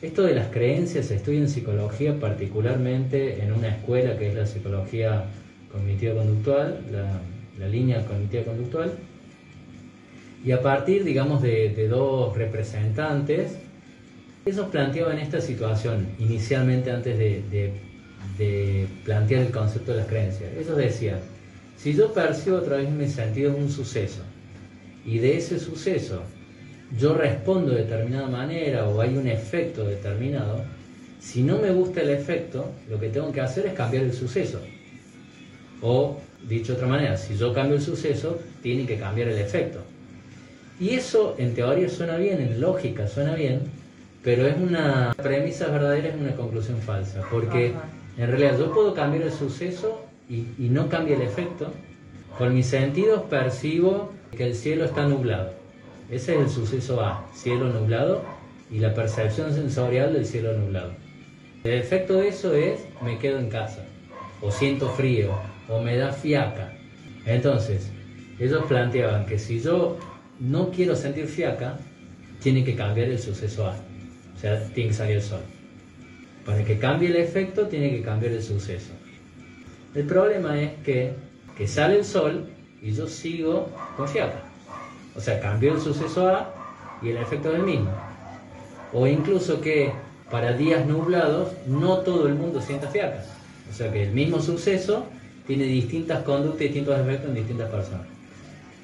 Esto de las creencias se estudia en psicología, particularmente en una escuela que es la psicología cognitiva-conductual, la, línea cognitiva-conductual, y a partir, digamos, de, dos representantes, ellos planteaban esta situación inicialmente antes de, de plantear el concepto de las creencias. Ellos decían, si yo percibo a través de mis sentidos un suceso, y de ese suceso yo respondo de determinada manera o hay un efecto determinado, si no me gusta el efecto, lo que tengo que hacer es cambiar el suceso. O, dicho de otra manera, si yo cambio el suceso, tiene que cambiar el efecto. Y eso en teoría suena bien, en lógica suena bien, pero es una premisa verdadera, es una conclusión falsa, porque en realidad yo puedo cambiar el suceso y, no cambia el efecto. Con mis sentidos percibo que el cielo está nublado ese es el suceso A, cielo nublado y la percepción sensorial del cielo nublado. El efecto de eso es me quedo en casa, o siento frío, o me da fiaca. Entonces, ellos planteaban que si yo no quiero sentir fiaca, tiene que cambiar el suceso A, o sea, tiene que salir el sol. Para que cambie el efecto, tiene que cambiar el suceso. El problema es que, que sale el sol y yo sigo con fiaca. O sea, cambió el suceso A y el efecto es el mismo. O incluso que para días nublados no todo el mundo sienta fiaca. O sea que el mismo suceso tiene distintas conductas y distintos efectos en distintas personas.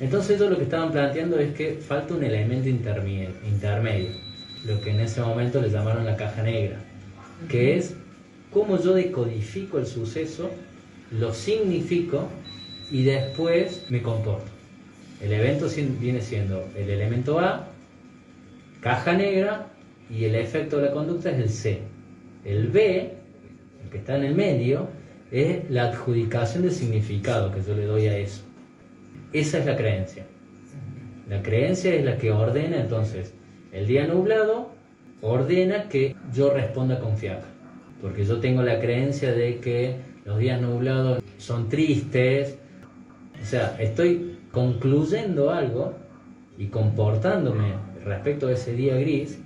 Entonces ellos lo que estaban planteando es que falta un elemento intermedio, lo que en ese momento le llamaron la caja negra, que es cómo yo decodifico el suceso, lo significo y después me comporto. El evento viene siendo el elemento A, caja negra, y el efecto de la conducta es el C. El B, el que está en el medio, es la adjudicación de significado que yo le doy a eso. Esa es la creencia. La creencia es la que ordena entonces el día nublado, ordena que yo responda con. Porque yo tengo la creencia de que los días nublados son tristes. O sea, estoy concluyendo algo y comportándome respecto a ese día gris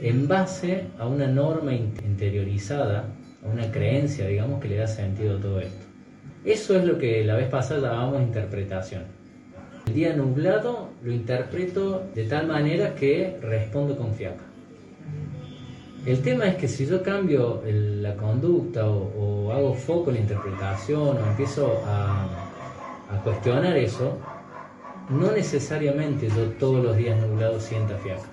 en base a una norma interiorizada, a una creencia, digamos, que le da sentido a todo esto. Eso es lo que la vez pasada llamábamos interpretación. El día nublado lo interpreto de tal manera que respondo con fiaca. El tema es que si yo cambio la conducta o, hago foco en la interpretación o empiezo a, cuestionar eso, no necesariamente yo todos los días nublados sienta fiaca.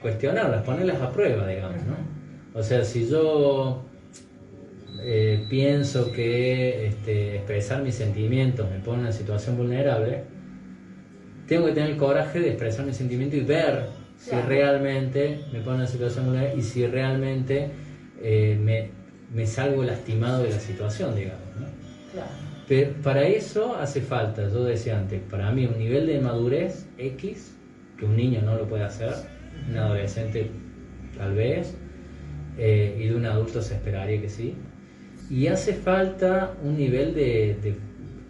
Cuestionarlas, ponerlas a prueba, digamos, ¿no? O sea, si yo eh, pienso que este, expresar mis sentimientos me pone en una situación vulnerable, tengo que tener el coraje de expresar mis sentimientos y ver si realmente me pone en una situación vulnerable y si realmente eh, me, me, salgo lastimado de la situación, digamos. Pero para eso hace falta, yo decía antes, para mí un nivel de madurez X, que un niño no lo puede hacer, un adolescente tal vez, eh, y de un adulto se esperaría que sí. Y hace falta un nivel de, de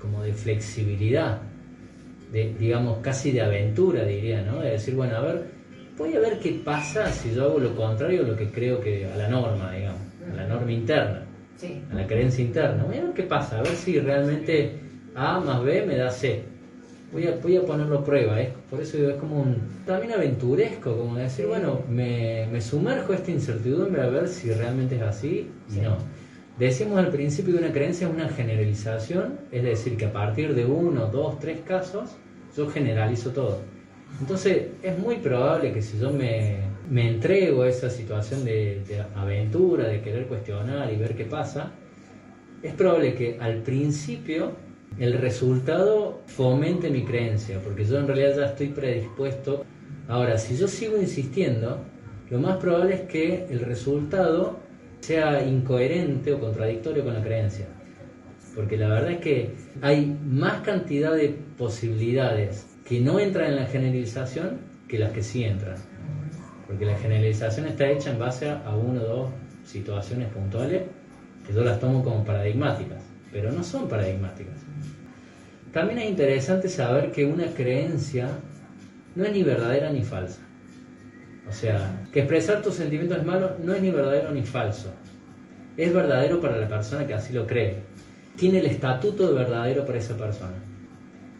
como de flexibilidad, de, digamos, casi de aventura, diría, ¿no? De decir, bueno, a ver, voy a ver qué pasa si yo hago lo contrario a lo que creo que a la norma, digamos, a la norma interna, a la creencia interna. Voy a ver qué pasa, a ver si realmente A más B me da C. Voy a, voy a ponerlo a prueba, ¿eh? por eso es como un, también aventuresco, como decir, bueno, me, me sumerjo a esta incertidumbre a ver si realmente es así y no. Decimos al principio que una creencia es una generalización, es decir, que a partir de uno, dos, tres casos, yo generalizo todo. Entonces es muy probable que si yo me, entrego a esa situación de, aventura, de querer cuestionar y ver qué pasa, es probable que al principio el resultado fomente mi creencia, porque yo en realidad ya estoy predispuesto. Ahora, si yo sigo insistiendo, lo más probable es que el resultado sea incoherente o contradictorio con la creencia. Porque la verdad es que hay más cantidad de posibilidades que no entran en la generalización que las que sí entran. Porque la generalización está hecha en base a uno, dos, situaciones puntuales que yo las tomo como paradigmáticas, pero no son paradigmáticas. También es interesante saber que una creencia no es ni verdadera ni falsa. O sea, que expresar tus sentimientos es malo no es ni verdadero ni falso. Es verdadero para la persona que así lo cree. Tiene el estatuto de verdadero para esa persona.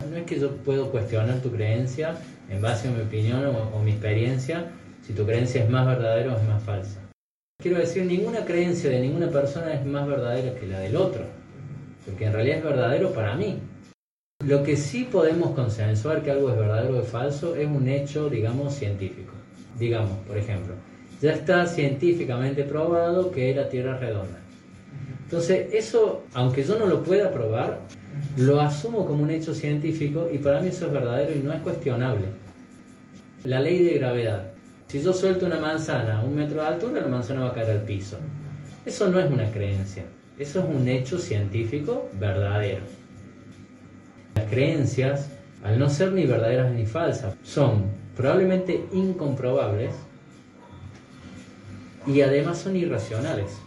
No es que yo puedo cuestionar tu creencia en base a mi opinión o, mi experiencia, si tu creencia es más verdadera o es más falsa. Quiero decir, ninguna creencia de ninguna persona es más verdadera que la del otro, porque en realidad es verdadero para mí. Lo que sí podemos consensuar que algo es verdadero o es falso es un hecho, digamos, científico. Digamos, por ejemplo, ya está científicamente probado que la Tierra es redonda. Entonces, eso, aunque yo no lo pueda probar, lo asumo como un hecho científico y para mí eso es verdadero y no es cuestionable. La ley de gravedad. Si yo suelto una manzana a un metro de altura, la manzana va a caer al piso. Eso no es una creencia, eso es un hecho científico verdadero. Las creencias, al no ser ni verdaderas ni falsas, son probablemente incomprobables y además son irracionales.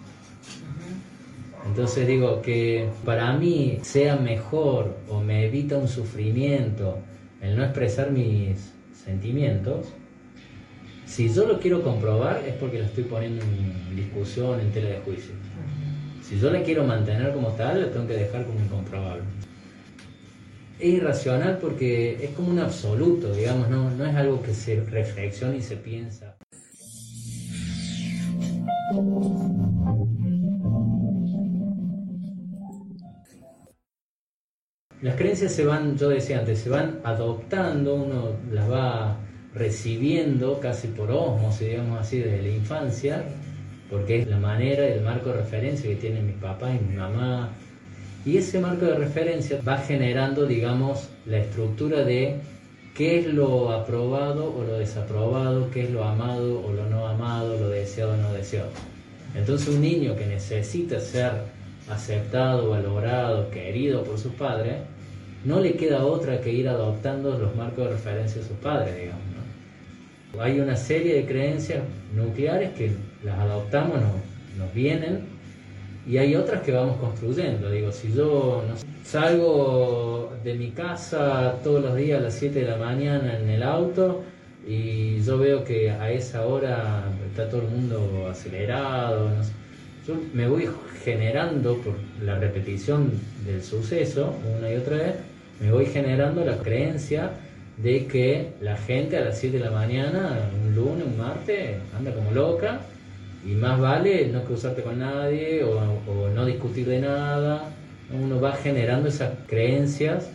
Entonces digo que para mí sea mejor o me evita un sufrimiento el no expresar mis sentimientos, si yo lo quiero comprobar es porque lo estoy poniendo en discusión, en tela de juicio. Si yo la quiero mantener como tal, la tengo que dejar como incomprobable. Es irracional porque es como un absoluto, digamos, no, no es algo que se reflexiona y se piensa. Las creencias se van, yo decía antes, se van adoptando, uno las va recibiendo casi por osmos, digamos así, desde la infancia, porque es la manera el marco de referencia que tienen mis papás y mi mamá. Y ese marco de referencia va generando, digamos, la estructura de qué es lo aprobado o lo desaprobado, qué es lo amado o lo no amado, lo deseado o no deseado. Entonces un niño que necesita ser aceptado, valorado, querido por sus padres, no le queda otra que ir adoptando los marcos de referencia de sus padres, digamos. Hay una serie de creencias nucleares que las adoptamos, nos, vienen, y hay otras que vamos construyendo. Digo, si yo salgo de mi casa todos los días a las 7 de la mañana en el auto, y yo veo que a esa hora está todo el mundo acelerado, yo me voy generando por la repetición del suceso una y otra vez, me voy generando la creencia de que la gente a las 7 de la mañana, un lunes, un martes, anda como loca y más vale no cruzarte con nadie o, o no discutir de nada. Uno va generando esas creencias